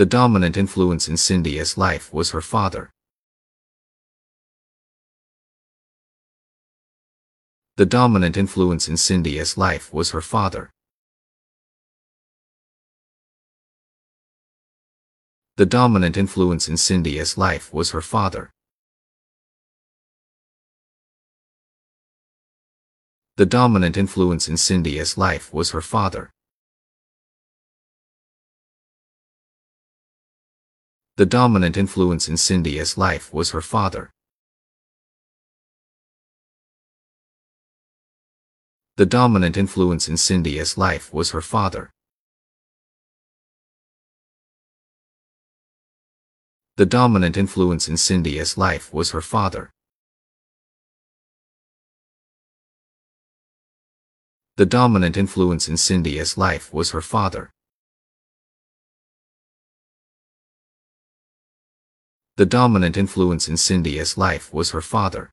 The dominant influence in Cynthia's life was her father. The dominant influence in Cynthia's life was her father. The dominant influence in Cynthia's life was her father. The dominant influence in Cynthia's life was her father. The dominant influence in Cynthia's life was her father. The dominant influence in Cynthia's life was her father. The dominant influence in Cynthia's life was her father. The dominant influence in Cynthia's life was her father. The dominant influence in Cynthia's life was her father.